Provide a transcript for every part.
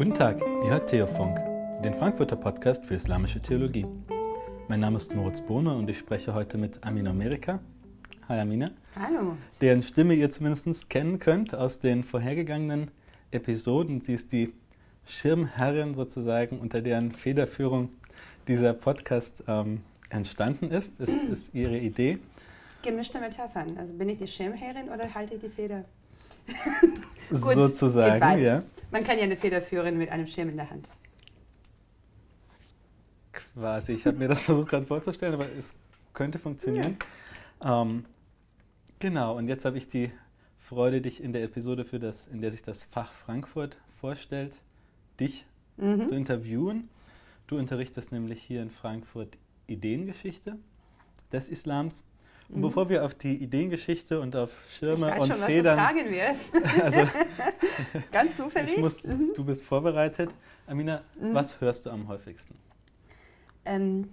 Guten Tag, Theofunk, den Frankfurter Podcast für islamische Theologie. Mein Name ist Moritz Bohne und ich spreche heute mit Amina Amerika. Hi Amina. Hallo. Deren Stimme ihr zumindest kennen könnt aus den vorhergegangenen Episoden. Sie ist die Schirmherrin sozusagen, unter deren Federführung dieser Podcast ähm, entstanden ist. Es ist ihre Idee. Gemischte Metaphern. Also bin ich die Schirmherrin oder halte ich die Feder? Gut, sozusagen, ja. Man kann ja eine Feder führen mit einem Schirm in der Hand. Quasi. Ich habe mir das versucht gerade vorzustellen, aber es könnte funktionieren. Ja. Ähm, genau, und jetzt habe ich die Freude, dich in der Episode, für das, in der sich das Fach Frankfurt vorstellt, dich mhm. zu interviewen. Du unterrichtest nämlich hier in Frankfurt Ideengeschichte des Islams und mhm. bevor wir auf die Ideengeschichte und auf Schirme ich weiß und schon, Federn. Was fragen wirst. also, Ganz zufällig. Muss, mhm. Du bist vorbereitet. Amina, mhm. was hörst du am häufigsten? Ähm,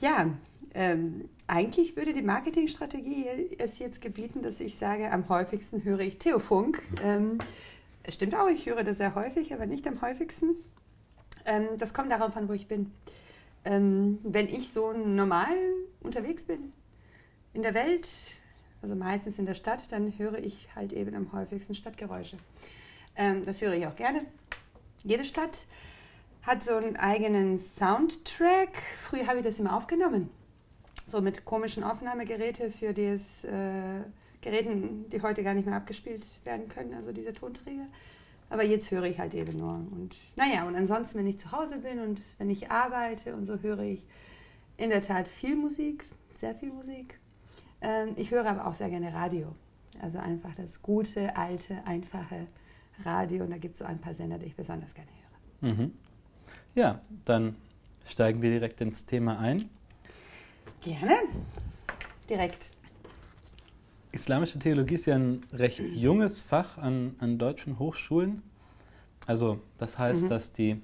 ja, ähm, eigentlich würde die Marketingstrategie es jetzt gebieten, dass ich sage, am häufigsten höre ich Theofunk. Ähm, es stimmt auch, ich höre das sehr häufig, aber nicht am häufigsten. Ähm, das kommt darauf an, wo ich bin. Ähm, wenn ich so normal unterwegs bin, in der Welt, also meistens in der Stadt, dann höre ich halt eben am häufigsten Stadtgeräusche. Ähm, das höre ich auch gerne. Jede Stadt hat so einen eigenen Soundtrack. Früher habe ich das immer aufgenommen. So mit komischen Aufnahmegeräten für das äh, Geräten, die heute gar nicht mehr abgespielt werden können, also diese Tonträger. Aber jetzt höre ich halt eben nur. Und naja, und ansonsten, wenn ich zu Hause bin und wenn ich arbeite und so, höre ich in der Tat viel Musik, sehr viel Musik. Ähm, ich höre aber auch sehr gerne Radio. Also einfach das gute, alte, einfache Radio. Und da gibt es so ein paar Sender, die ich besonders gerne höre. Mhm. Ja, dann steigen wir direkt ins Thema ein. Gerne. Direkt. Islamische Theologie ist ja ein recht junges Fach an, an deutschen Hochschulen. Also das heißt, mhm. dass die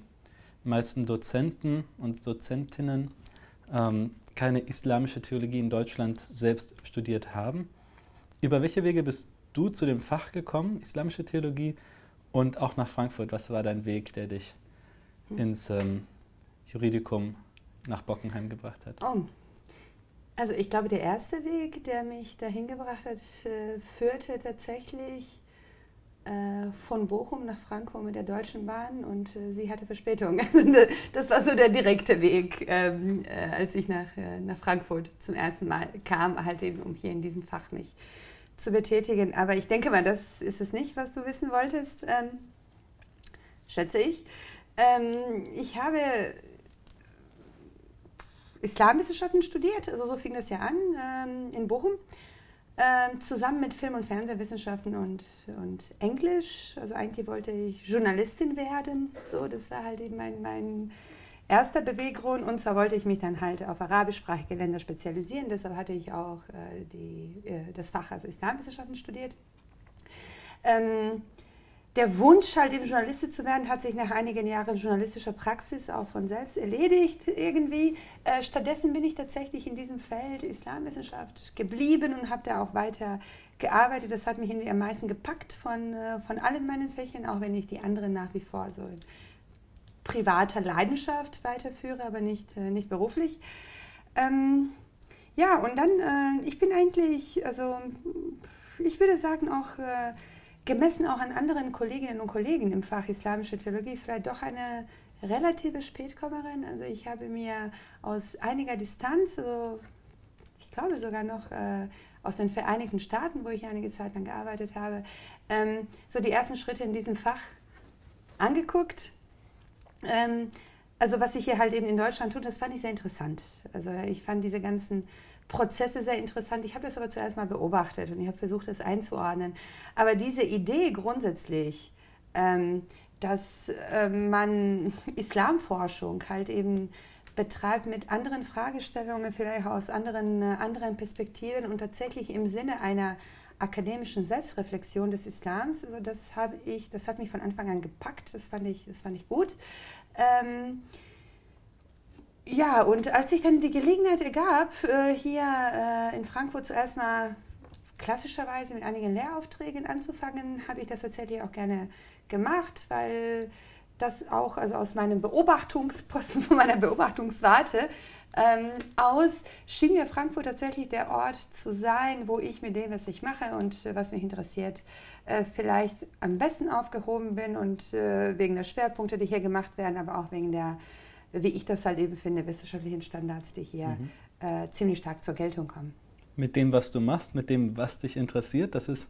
meisten Dozenten und Dozentinnen ähm, keine islamische Theologie in Deutschland selbst studiert haben. Über welche Wege bist du zu dem Fach gekommen, islamische Theologie, und auch nach Frankfurt? Was war dein Weg, der dich ins ähm, Juridikum nach Bockenheim gebracht hat? Oh. Also ich glaube, der erste Weg, der mich dahin gebracht hat, äh, führte tatsächlich von Bochum nach Frankfurt mit der Deutschen Bahn und äh, sie hatte Verspätung. das war so der direkte Weg, ähm, äh, als ich nach, äh, nach Frankfurt zum ersten Mal kam, halt eben, um hier in diesem Fach mich zu betätigen. Aber ich denke mal, das ist es nicht, was du wissen wolltest, ähm, schätze ich. Ähm, ich habe Islamwissenschaften studiert, also so fing das ja an in Bochum ähm, zusammen mit Film- und Fernsehwissenschaften und, und Englisch. Also eigentlich wollte ich Journalistin werden. So, das war halt eben mein, mein erster Beweggrund. Und zwar wollte ich mich dann halt auf arabischsprachige Länder spezialisieren. Deshalb hatte ich auch äh, die, äh, das Fach, also Islamwissenschaften studiert. Ähm, der Wunsch, halt eben Journalistin zu werden, hat sich nach einigen Jahren journalistischer Praxis auch von selbst erledigt irgendwie. Äh, stattdessen bin ich tatsächlich in diesem Feld Islamwissenschaft geblieben und habe da auch weiter gearbeitet. Das hat mich irgendwie am meisten gepackt von, äh, von allen meinen Fächern, auch wenn ich die anderen nach wie vor so in privater Leidenschaft weiterführe, aber nicht, äh, nicht beruflich. Ähm, ja, und dann, äh, ich bin eigentlich, also ich würde sagen auch äh, gemessen auch an anderen Kolleginnen und Kollegen im Fach Islamische Theologie vielleicht doch eine relative Spätkommerin. Also ich habe mir aus einiger Distanz, also ich glaube sogar noch äh, aus den Vereinigten Staaten, wo ich einige Zeit lang gearbeitet habe, ähm, so die ersten Schritte in diesem Fach angeguckt. Ähm, also was sich hier halt eben in Deutschland tut, das fand ich sehr interessant. Also ich fand diese ganzen Prozesse sehr interessant. Ich habe das aber zuerst mal beobachtet und ich habe versucht, das einzuordnen. Aber diese Idee grundsätzlich, ähm, dass äh, man Islamforschung halt eben betreibt mit anderen Fragestellungen, vielleicht aus anderen, äh, anderen Perspektiven und tatsächlich im Sinne einer akademischen Selbstreflexion des Islams. Also das ich, das hat mich von Anfang an gepackt. Das fand ich, das fand ich gut. Ähm, ja, und als sich dann die Gelegenheit ergab, äh, hier äh, in Frankfurt zuerst mal klassischerweise mit einigen Lehraufträgen anzufangen, habe ich das tatsächlich auch gerne gemacht, weil das auch also aus meinem Beobachtungsposten, von meiner Beobachtungswarte ähm, aus, schien mir Frankfurt tatsächlich der Ort zu sein, wo ich mit dem, was ich mache und äh, was mich interessiert, äh, vielleicht am besten aufgehoben bin und äh, wegen der Schwerpunkte, die hier gemacht werden, aber auch wegen der, wie ich das halt eben finde, wissenschaftlichen Standards, die hier mhm. Äh, ziemlich stark zur Geltung kommen. Mit dem, was du machst, mit dem, was dich interessiert, das ist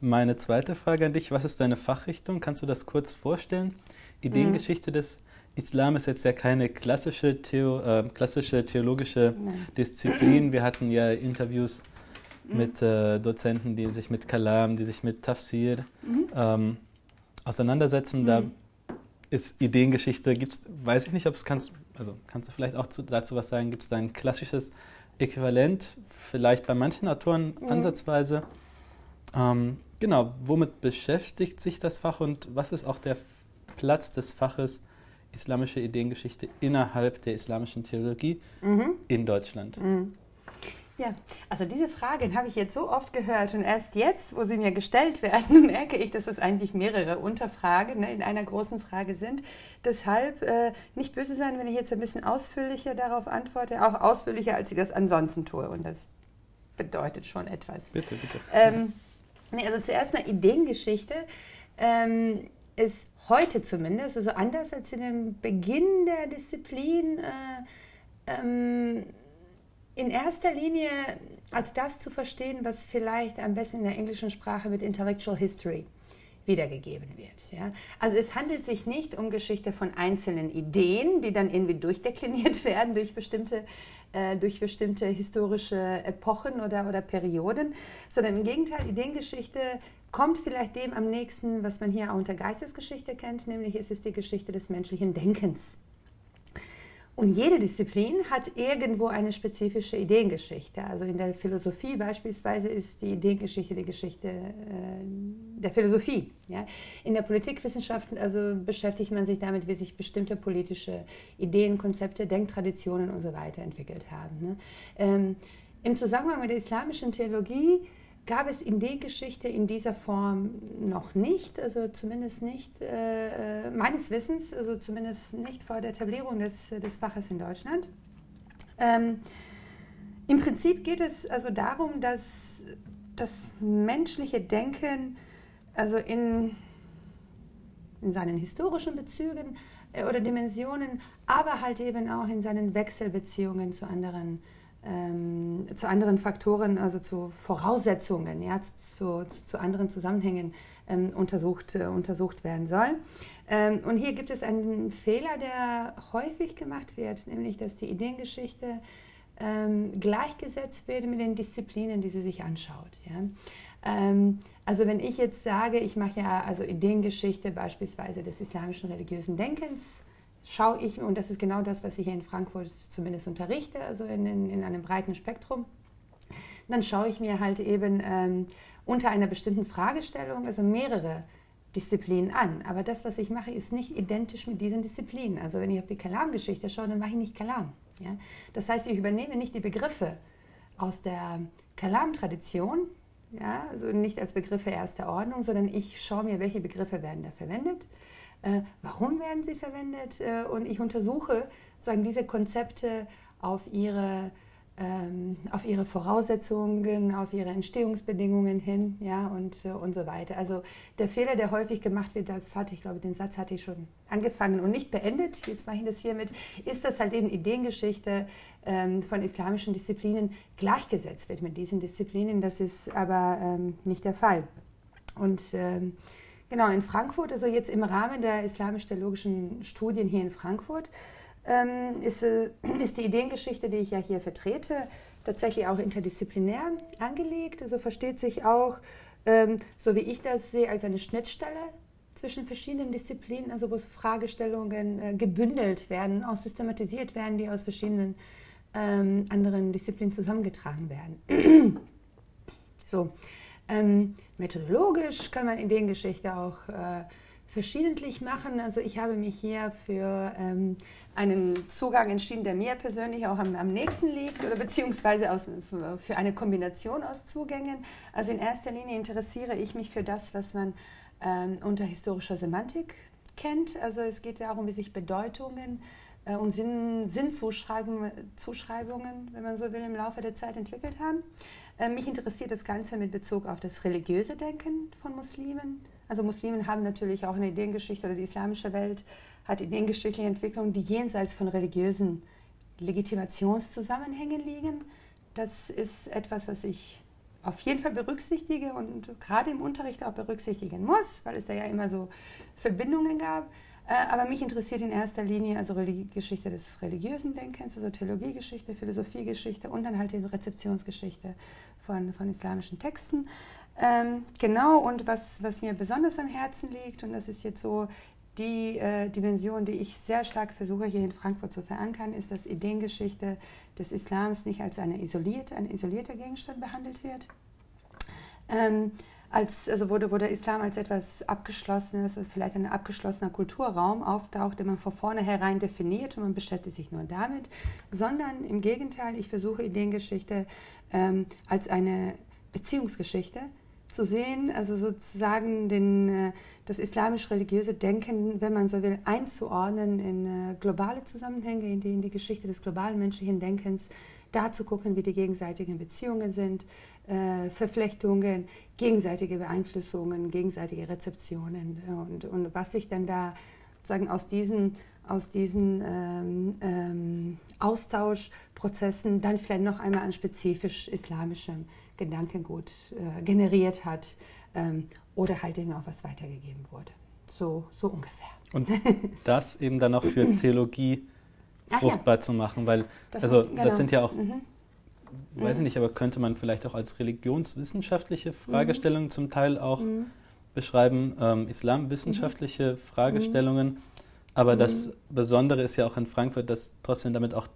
meine zweite Frage an dich. Was ist deine Fachrichtung? Kannst du das kurz vorstellen? Ideengeschichte mhm. des Islam ist jetzt ja keine klassische, Theo, äh, klassische theologische Nein. Disziplin. Wir hatten ja Interviews mhm. mit äh, Dozenten, die sich mit Kalam, die sich mit Tafsir mhm. ähm, auseinandersetzen. Da mhm. Ist Ideengeschichte, gibt's, weiß ich nicht, ob es kannst, also kannst du vielleicht auch zu, dazu was sagen, gibt es da ein klassisches Äquivalent, vielleicht bei manchen Autoren mhm. ansatzweise. Ähm, genau, womit beschäftigt sich das Fach und was ist auch der Platz des Faches islamische Ideengeschichte innerhalb der islamischen Theologie mhm. in Deutschland? Mhm. Ja, also diese Fragen habe ich jetzt so oft gehört und erst jetzt, wo sie mir gestellt werden, merke ich, dass es eigentlich mehrere Unterfragen ne, in einer großen Frage sind. Deshalb äh, nicht böse sein, wenn ich jetzt ein bisschen ausführlicher darauf antworte, auch ausführlicher, als ich das ansonsten tue. Und das bedeutet schon etwas. Bitte, bitte. Ähm, nee, also zuerst mal Ideengeschichte ähm, ist heute zumindest, also anders als in dem Beginn der Disziplin, äh, ähm, in erster Linie als das zu verstehen, was vielleicht am besten in der englischen Sprache mit Intellectual History wiedergegeben wird. Ja? Also es handelt sich nicht um Geschichte von einzelnen Ideen, die dann irgendwie durchdekliniert werden durch bestimmte, äh, durch bestimmte historische Epochen oder, oder Perioden, sondern im Gegenteil, Ideengeschichte kommt vielleicht dem am nächsten, was man hier auch unter Geistesgeschichte kennt, nämlich es ist die Geschichte des menschlichen Denkens. Und jede Disziplin hat irgendwo eine spezifische Ideengeschichte. Also in der Philosophie beispielsweise ist die Ideengeschichte die Geschichte äh, der Philosophie. Ja? In der Politikwissenschaft also beschäftigt man sich damit, wie sich bestimmte politische Ideen, Konzepte, Denktraditionen und so weiter entwickelt haben. Ne? Ähm, Im Zusammenhang mit der islamischen Theologie gab es in der Geschichte in dieser Form noch nicht, also zumindest nicht äh, äh, meines Wissens, also zumindest nicht vor der Etablierung des, des Faches in Deutschland. Ähm, Im Prinzip geht es also darum, dass das menschliche Denken also in, in seinen historischen Bezügen äh, oder Dimensionen, aber halt eben auch in seinen Wechselbeziehungen zu anderen äh, ähm, zu anderen Faktoren, also zu Voraussetzungen, ja, zu, zu, zu anderen Zusammenhängen ähm, untersucht, äh, untersucht werden soll. Ähm, und hier gibt es einen Fehler, der häufig gemacht wird, nämlich dass die Ideengeschichte ähm, gleichgesetzt wird mit den Disziplinen, die sie sich anschaut. Ja. Ähm, also wenn ich jetzt sage, ich mache ja also Ideengeschichte beispielsweise des islamischen religiösen Denkens, schaue ich, und das ist genau das, was ich hier in Frankfurt zumindest unterrichte, also in, in, in einem breiten Spektrum, dann schaue ich mir halt eben ähm, unter einer bestimmten Fragestellung, also mehrere Disziplinen an. Aber das, was ich mache, ist nicht identisch mit diesen Disziplinen. Also wenn ich auf die Kalam-Geschichte schaue, dann mache ich nicht Kalam. Ja? Das heißt, ich übernehme nicht die Begriffe aus der Kalam-Tradition, ja? also nicht als Begriffe erster Ordnung, sondern ich schaue mir, welche Begriffe werden da verwendet äh, warum werden sie verwendet äh, und ich untersuche sagen, diese Konzepte auf ihre, ähm, auf ihre Voraussetzungen, auf ihre Entstehungsbedingungen hin ja, und, äh, und so weiter. Also der Fehler, der häufig gemacht wird, das hatte ich, glaube den Satz hatte ich schon angefangen und nicht beendet, jetzt mache ich das hiermit, ist, dass halt eben Ideengeschichte ähm, von islamischen Disziplinen gleichgesetzt wird mit diesen Disziplinen. Das ist aber ähm, nicht der Fall. Und ähm, Genau, in Frankfurt, also jetzt im Rahmen der islamisch-theologischen Studien hier in Frankfurt, ähm, ist, äh, ist die Ideengeschichte, die ich ja hier vertrete, tatsächlich auch interdisziplinär angelegt. Also versteht sich auch, ähm, so wie ich das sehe, als eine Schnittstelle zwischen verschiedenen Disziplinen, also wo Fragestellungen äh, gebündelt werden, auch systematisiert werden, die aus verschiedenen ähm, anderen Disziplinen zusammengetragen werden. so, ähm, methodologisch kann man Ideengeschichte auch äh, verschiedentlich machen. Also ich habe mich hier für ähm, einen Zugang entschieden, der mir persönlich auch am, am nächsten liegt oder beziehungsweise aus, für eine Kombination aus Zugängen. Also in erster Linie interessiere ich mich für das, was man ähm, unter historischer Semantik kennt. Also es geht darum, wie sich Bedeutungen äh, und Sinn, Sinnzuschreibungen, Zuschreibungen, wenn man so will, im Laufe der Zeit entwickelt haben. Äh, mich interessiert das Ganze mit Bezug auf das religiöse Denken von Muslimen. Also Muslimen haben natürlich auch eine Ideengeschichte oder die islamische Welt hat ideengeschichtliche Entwicklungen, die jenseits von religiösen Legitimationszusammenhängen liegen. Das ist etwas, was ich auf jeden Fall berücksichtige und gerade im Unterricht auch berücksichtigen muss, weil es da ja immer so Verbindungen gab. Äh, aber mich interessiert in erster Linie also Geschichte des religiösen Denkens, also Theologiegeschichte, Philosophiegeschichte und dann halt die Rezeptionsgeschichte von, von islamischen Texten. Ähm, genau, und was, was mir besonders am Herzen liegt, und das ist jetzt so die äh, Dimension, die ich sehr stark versuche hier in Frankfurt zu verankern, ist, dass Ideengeschichte des Islams nicht als eine isolierte, ein isolierter Gegenstand behandelt wird. Ähm, als, also wurde, wo der Islam als etwas Abgeschlossenes, also vielleicht ein abgeschlossener Kulturraum auftaucht, den man von vornherein definiert und man beschäftigt sich nur damit, sondern im Gegenteil, ich versuche Ideengeschichte ähm, als eine Beziehungsgeschichte zu sehen, also sozusagen den, äh, das islamisch-religiöse Denken, wenn man so will, einzuordnen in äh, globale Zusammenhänge, in die, in die Geschichte des globalen menschlichen Denkens, da zu gucken, wie die gegenseitigen Beziehungen sind, äh, Verflechtungen, gegenseitige Beeinflussungen, gegenseitige Rezeptionen und, und was sich dann da sozusagen aus diesen, aus diesen ähm, ähm, Austauschprozessen dann vielleicht noch einmal an spezifisch islamischem Gedankengut äh, generiert hat ähm, oder halt eben auch was weitergegeben wurde. So, so ungefähr. Und das eben dann auch für Theologie fruchtbar ja. zu machen, weil das, also genau. das sind ja auch, mhm. Weiß ich mhm. nicht, aber könnte man vielleicht auch als religionswissenschaftliche Fragestellungen mhm. zum Teil auch mhm. beschreiben, ähm, islamwissenschaftliche mhm. Fragestellungen. Aber das mhm. Besondere ist ja auch in Frankfurt, dass trotzdem damit auch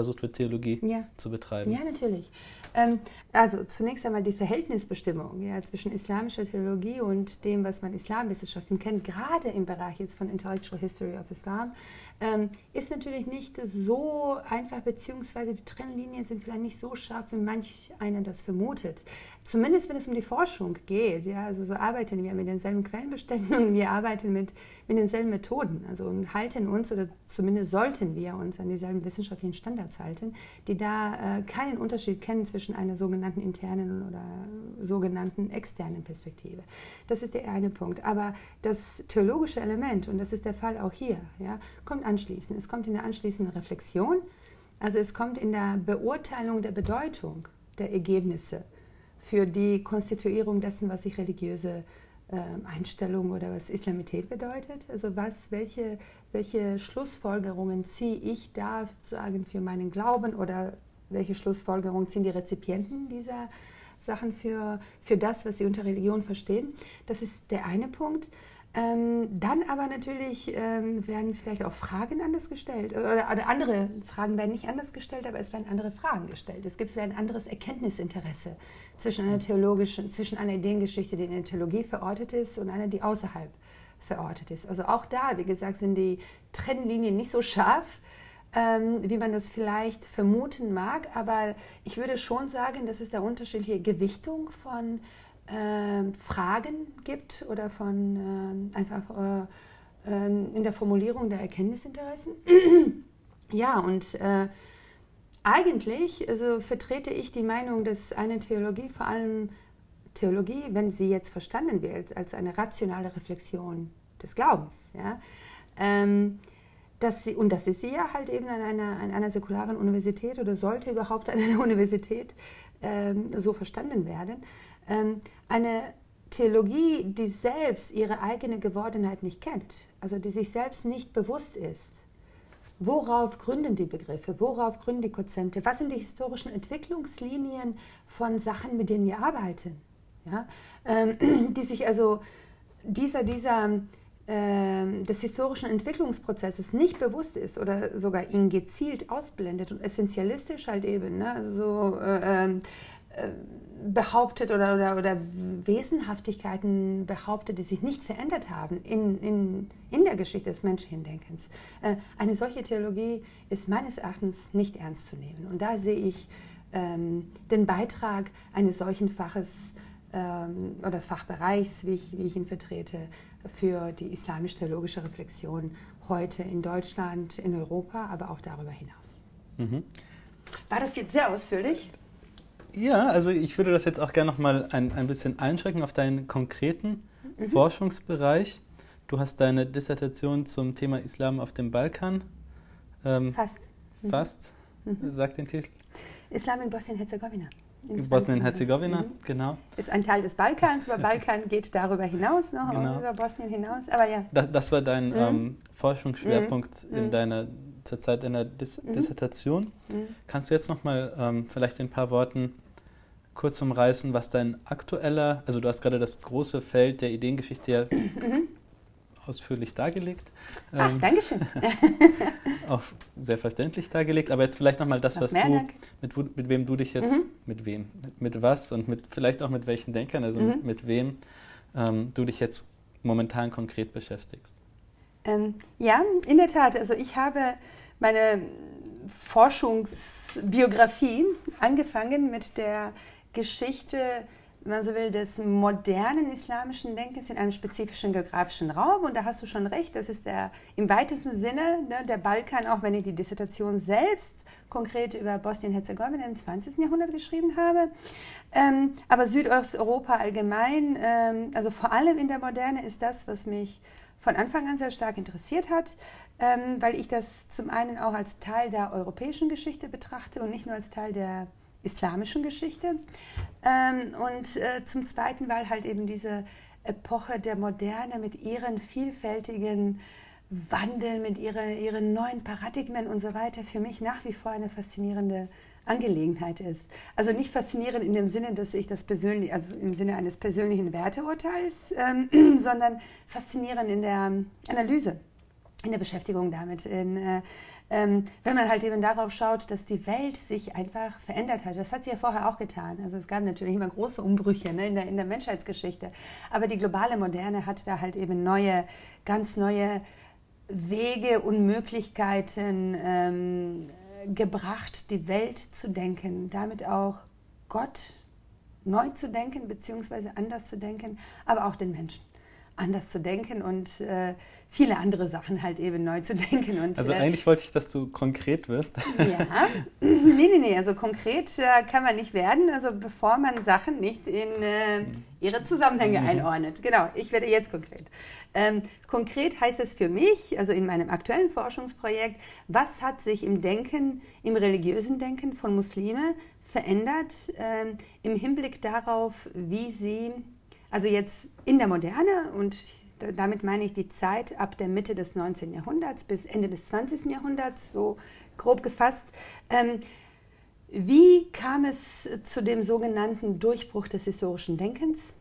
versucht wird, Theologie ja. zu betreiben. Ja, natürlich. Ähm, also zunächst einmal die Verhältnisbestimmung ja, zwischen islamischer Theologie und dem, was man Islamwissenschaften kennt, gerade im Bereich jetzt von Intellectual History of Islam, ähm, ist natürlich nicht so einfach, beziehungsweise die Trennlinien sind vielleicht nicht so scharf, wie manch einer das vermutet. Zumindest wenn es um die Forschung geht. Ja, also so arbeiten wir mit denselben Quellenbeständen und wir arbeiten mit, mit denselben Methoden. Also und halten uns, oder zumindest sollten wir uns an dieselben wissenschaftlichen Standards halten, die da äh, keinen Unterschied kennen zwischen einer sogenannten internen oder sogenannten externen Perspektive. Das ist der eine Punkt. Aber das theologische Element, und das ist der Fall auch hier, ja, kommt anschließend. Es kommt in der anschließenden Reflexion, also es kommt in der Beurteilung der Bedeutung der Ergebnisse für die Konstituierung dessen, was sich religiöse Einstellung oder was Islamität bedeutet. Also was, welche, welche Schlussfolgerungen ziehe ich da sozusagen für meinen Glauben oder welche Schlussfolgerungen ziehen die Rezipienten dieser Sachen für, für das, was sie unter Religion verstehen. Das ist der eine Punkt. Ähm, dann aber natürlich ähm, werden vielleicht auch Fragen anders gestellt oder, oder, andere Fragen werden nicht anders gestellt, aber es werden andere Fragen gestellt. Es gibt vielleicht ein anderes Erkenntnisinteresse zwischen einer theologischen, zwischen einer Ideengeschichte, die in der Theologie verortet ist, und einer, die außerhalb verortet ist. Also auch da, wie gesagt, sind die Trennlinien nicht so scharf, ähm, wie man das vielleicht vermuten mag, aber ich würde schon sagen, dass es da unterschiedliche Gewichtung von äh, Fragen gibt oder von äh, einfach äh, ähm, in der Formulierung der Erkenntnisinteressen. ja, und äh, eigentlich also vertrete ich die Meinung, dass eine Theologie vor allem Theologie, wenn sie jetzt verstanden wird als eine rationale Reflexion des Glaubens, ja, ähm, dass sie, und das ist sie ja halt eben an einer, an einer säkularen Universität oder sollte überhaupt an einer Universität ähm, so verstanden werden, ähm, eine Theologie, die selbst ihre eigene Gewordenheit nicht kennt, also die sich selbst nicht bewusst ist. Worauf gründen die Begriffe? Worauf gründen die Konzepte? Was sind die historischen Entwicklungslinien von Sachen, mit denen wir arbeiten? Ja? Ähm, die sich also dieser, dieser ähm, des historischen Entwicklungsprozesses nicht bewusst ist oder sogar ihn gezielt ausblendet und essentialistisch halt eben, ne, also äh, ähm, äh, behauptet oder, oder, oder Wesenhaftigkeiten behauptet, die sich nicht verändert haben in, in, in der Geschichte des menschlichen Denkens. Äh, eine solche Theologie ist meines Erachtens nicht ernst zu nehmen. Und da sehe ich ähm, den Beitrag eines solchen Faches ähm, oder Fachbereichs, wie ich, wie ich ihn vertrete, für die islamisch-theologische Reflexion heute in Deutschland, in Europa, aber auch darüber hinaus. Mhm. War das jetzt sehr ausführlich? Ja, also ich würde das jetzt auch gerne noch mal ein, ein bisschen einschränken auf deinen konkreten mhm. Forschungsbereich. Du hast deine Dissertation zum Thema Islam auf dem Balkan. Ähm, fast. Mhm. Fast, mhm. sagt den Titel. Islam in Bosnien-Herzegowina. Bosnien-Herzegowina, mhm. genau. Ist ein Teil des Balkans, aber Balkan geht darüber hinaus, noch genau. über Bosnien hinaus. Aber ja. Das, das war dein mhm. ähm, Forschungsschwerpunkt mhm. in deiner zur Zeit deiner Dis mhm. Dissertation. Mhm. Kannst du jetzt noch mal ähm, vielleicht in ein paar Worten kurz umreißen, was dein aktueller, also du hast gerade das große Feld der Ideengeschichte ja mhm. ausführlich dargelegt. Ach, ähm, Dankeschön. auch sehr verständlich dargelegt, aber jetzt vielleicht nochmal das, was du, mit, mit wem du dich jetzt, mhm. mit wem, mit, mit, was und mit vielleicht auch mit welchen Denkern, also mhm. mit wem ähm, du dich jetzt momentan konkret beschäftigst. Ähm, ja, in der Tat. Also ich habe meine Forschungsbiografie angefangen mit der Geschichte, wenn man so will, des modernen islamischen Denkens in einem spezifischen geografischen Raum. Und da hast du schon recht, das ist der im weitesten Sinne ne, der Balkan, auch wenn ich die Dissertation selbst konkret über Bosnien-Herzegowina im 20. Jahrhundert geschrieben habe. Ähm, aber Südosteuropa allgemein, ähm, also vor allem in der Moderne, ist das, was mich von Anfang an sehr stark interessiert hat, ähm, weil ich das zum einen auch als Teil der europäischen Geschichte betrachte und nicht nur als Teil der islamischen Geschichte. Ähm, und äh, zum Zweiten, weil halt eben diese Epoche der Moderne mit ihren vielfältigen Wandeln, mit ihre, ihren neuen Paradigmen und so weiter für mich nach wie vor eine faszinierende Angelegenheit ist. Also nicht faszinierend in dem Sinne, dass ich das persönlich, also im Sinne eines persönlichen Werteurteils, ähm, sondern faszinierend in der Analyse, in der Beschäftigung damit, in, äh, ähm, wenn man halt eben darauf schaut, dass die Welt sich einfach verändert hat. Das hat sie ja vorher auch getan. Also es gab natürlich immer große Umbrüche ne, in, der, in der Menschheitsgeschichte. Aber die globale Moderne hat da halt eben neue, ganz neue Wege und Möglichkeiten ähm, gebracht, die Welt zu denken, damit auch Gott neu zu denken, beziehungsweise anders zu denken, aber auch den Menschen anders zu denken und äh, viele andere Sachen halt eben neu zu denken. Und, also äh, eigentlich wollte ich, dass du konkret wirst. Ja, nee, nee, nee, also konkret äh, kann man nicht werden, also bevor man Sachen nicht in äh, ihre Zusammenhänge mhm. einordnet. Genau, ich werde jetzt konkret. Ähm, konkret heißt es für mich, also in meinem aktuellen Forschungsprojekt, was hat sich im Denken, im religiösen Denken von Muslime verändert ähm, im Hinblick darauf, wie sie, also jetzt in der Moderne und damit meine ich die Zeit ab der Mitte des 19. Jahrhunderts bis Ende des 20. Jahrhunderts, so grob gefasst, ähm, wie kam es zu dem sogenannten Durchbruch des historischen Denkens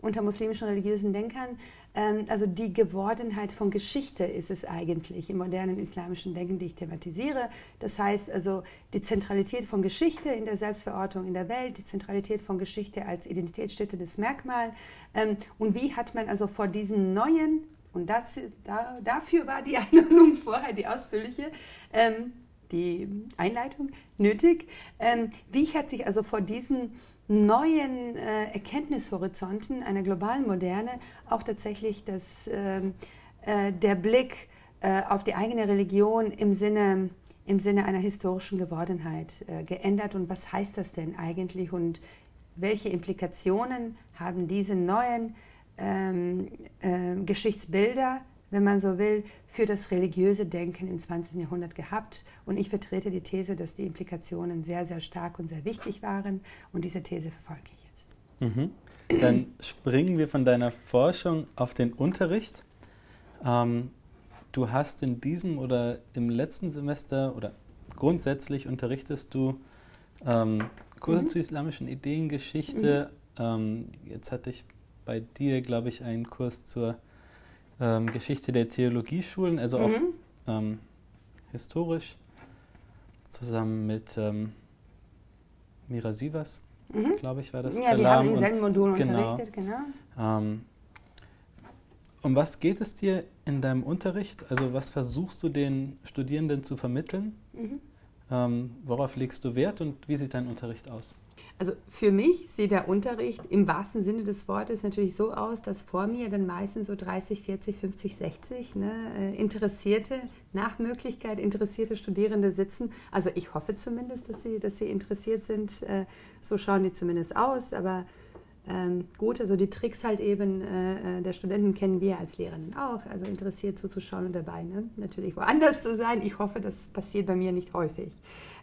unter muslimischen religiösen Denkern? Ähm, also die Gewordenheit von Geschichte ist es eigentlich im modernen islamischen Denken, die ich thematisiere. Das heißt also die Zentralität von Geschichte in der Selbstverortung in der Welt, die Zentralität von Geschichte als identitätsstiftendes Merkmal. Ähm, und wie hat man also vor diesen neuen, und das, da, dafür war die Einladung vorher, die ausführliche, ähm, die Einleitung nötig, wie hat sich also vor diesen neuen äh, Erkenntnishorizonten einer globalen Moderne auch tatsächlich das, ähm, äh, der Blick äh, auf die eigene Religion im Sinne, im Sinne einer historischen Gewordenheit äh, geändert. Und was heißt das denn eigentlich? Und welche Implikationen haben diese neuen ähm, äh, Geschichtsbilder wenn man so will, für das religiöse Denken im 20. Jahrhundert gehabt. Und ich vertrete die These, dass die Implikationen sehr, sehr stark und sehr wichtig waren. Und diese These verfolge ich jetzt. Mhm. Dann springen wir von deiner Forschung auf den Unterricht. Ähm, du hast in diesem oder im letzten Semester oder grundsätzlich unterrichtest du ähm, Kurse mhm. zur islamischen Ideengeschichte. Mhm. Ähm, jetzt hatte ich bei dir, glaube ich, einen Kurs zur ähm, Geschichte der Theologieschulen, also auch mhm. ähm, historisch, zusammen mit ähm, Mira Sievers, mhm. glaube ich, war das. Ja, die haben im selben Modul genau, unterrichtet, genau. Ähm, um was geht es dir in deinem Unterricht? Also was versuchst du den Studierenden zu vermitteln? Mhm. Ähm, worauf legst du Wert und wie sieht dein Unterricht aus? Also für mich sieht der Unterricht im wahrsten Sinne des Wortes natürlich so aus, dass vor mir dann meistens so 30, 40, 50, 60 ne, äh, interessierte, nach Möglichkeit interessierte Studierende sitzen. Also ich hoffe zumindest, dass sie, dass sie interessiert sind. Äh, so schauen die zumindest aus. Aber ähm, gut, also die Tricks halt eben äh, der Studenten kennen wir als Lehrerinnen auch. Also interessiert zuzuschauen und dabei ne? natürlich woanders zu sein. Ich hoffe, das passiert bei mir nicht häufig.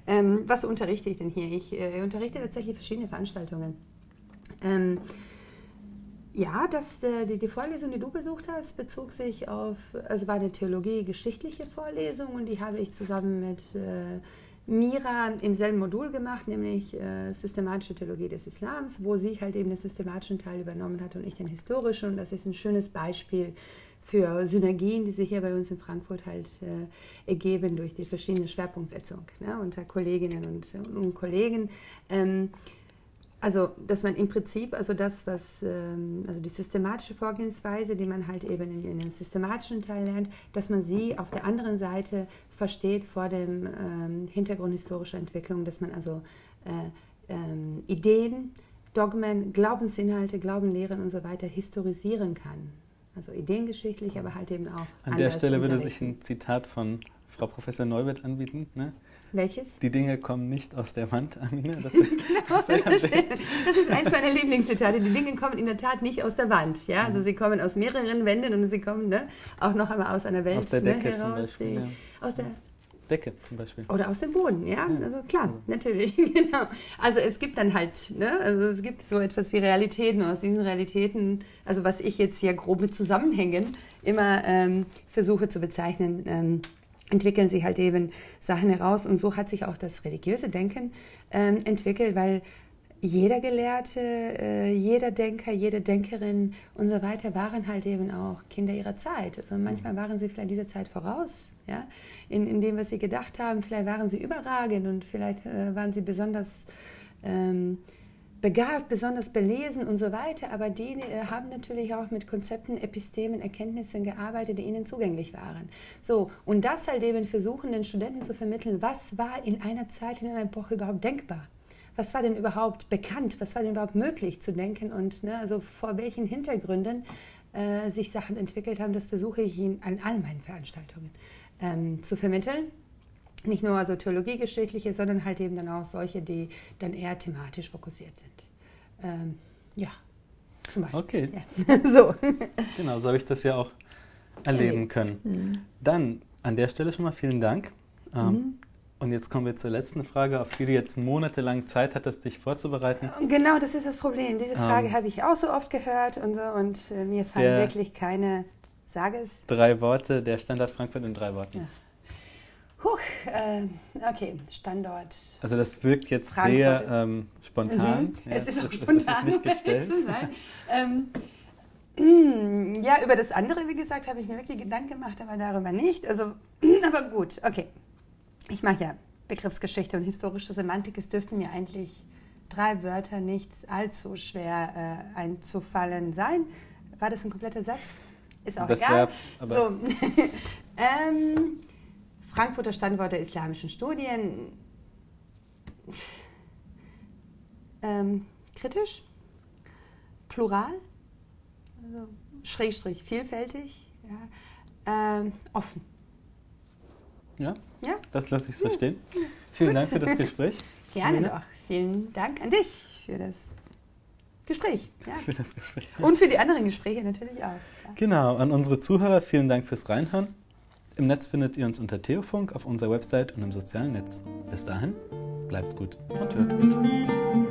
Ähm, was unterrichte ich denn hier? Ich äh, unterrichte tatsächlich verschiedene Veranstaltungen. Ähm, ja, das, äh, die, die, Vorlesung, die du besucht hast, bezog sich auf, also war eine Theologie-geschichtliche Vorlesung und die habe ich zusammen mit äh, Mira im selben Modul gemacht, nämlich äh, systematische Theologie des Islams, wo sie halt eben den systematischen Teil übernommen hat und ich den historischen. Und das ist ein schönes Beispiel für Synergien, die sich hier bei uns in Frankfurt halt äh, ergeben durch die verschiedene Schwerpunktsetzung ne, unter Kolleginnen und, und Kollegen. Ähm, also, dass man im Prinzip, also das, was, ähm, also die systematische Vorgehensweise, die man halt eben in, in dem systematischen Teil lernt, dass man sie auf der anderen Seite versteht vor dem ähm, Hintergrund historischer Entwicklung, dass man also äh, ähm, Ideen, Dogmen, Glaubensinhalte, Glaubenlehren und so weiter historisieren kann. Also ideengeschichtlich, aber halt eben auch. An der Stelle würde sich ein Zitat von Frau Professor Neubert anbieten. Ne? Welches? Die Dinge kommen nicht aus der Wand, Amina. Das, genau, das, das ist eins meiner Lieblingszitate. Die Dinge kommen in der Tat nicht aus der Wand. Ja? Also mhm. sie kommen aus mehreren Wänden und sie kommen ne, auch noch einmal aus einer Welt aus der Decke ne, heraus. Zum Beispiel, die, ja. Aus der Decke zum Beispiel. Oder aus dem Boden, ja, ja. also klar, also. natürlich, genau. Also es gibt dann halt, ne, also es gibt so etwas wie Realitäten und aus diesen Realitäten, also was ich jetzt hier grob mit Zusammenhängen immer ähm, versuche zu bezeichnen, ähm, entwickeln sich halt eben Sachen heraus und so hat sich auch das religiöse Denken ähm, entwickelt, weil jeder Gelehrte, äh, jeder Denker, jede Denkerin und so weiter waren halt eben auch Kinder ihrer Zeit. Also manchmal waren sie vielleicht dieser Zeit voraus, ja, in, in dem, was sie gedacht haben. Vielleicht waren sie überragend und vielleicht äh, waren sie besonders ähm, begabt, besonders belesen und so weiter. Aber die äh, haben natürlich auch mit Konzepten, Epistemen, Erkenntnissen gearbeitet, die ihnen zugänglich waren. So, und das halt eben versuchen, den Studenten zu vermitteln, was war in einer Zeit, in einer Epoche überhaupt denkbar was war denn überhaupt bekannt, was war denn überhaupt möglich zu denken und ne, also vor welchen Hintergründen äh, sich Sachen entwickelt haben, das versuche ich Ihnen an all meinen Veranstaltungen ähm, zu vermitteln. Nicht nur also theologiegeschichtliche, sondern halt eben dann auch solche, die dann eher thematisch fokussiert sind. Ähm, ja, zum Beispiel. Okay. Ja. so. Genau, so habe ich das ja auch erleben können. Mhm. Dann an der Stelle schon mal vielen Dank. Ähm, mhm. Und jetzt kommen wir zur letzten Frage, auf die du jetzt monatelang Zeit hattest, dich vorzubereiten. Genau, das ist das Problem. Diese Frage ähm, habe ich auch so oft gehört und, so, und äh, mir fallen wirklich keine, sage es. Drei Worte, der Standort Frankfurt in drei Worten. Ja. Huch, äh, okay, Standort. Also das wirkt jetzt Frankfurt. sehr ähm, spontan. Mhm. Ja, es ist auch spontan. Das ist nicht gestellt. ähm, hm, ja, über das andere, wie gesagt, habe ich mir wirklich Gedanken gemacht, aber darüber nicht. Also, aber gut, okay ich mache ja Begriffsgeschichte und historische Semantik, es dürften mir eigentlich drei Wörter nicht allzu schwer äh, einzufallen sein. War das ein kompletter Satz? Ist auch das egal. Wär, so. ähm, Frankfurter Standort der islamischen Studien. Ähm, kritisch, plural, also Schrägstrich vielfältig, ja, ähm, offen. Ja? Ja. Das lasse ich so stehen. Vielen Dank für das Gespräch. Gerne Helene. doch. Vielen Dank an dich für das Gespräch. Ja. Für das Gespräch. Und für die anderen Gespräche natürlich auch. Ja. Genau, an unsere Zuhörer vielen Dank fürs Reinhören. Im Netz findet ihr uns unter Theofunk auf unserer Website und im sozialen Netz. Bis dahin, bleibt gut und hört gut.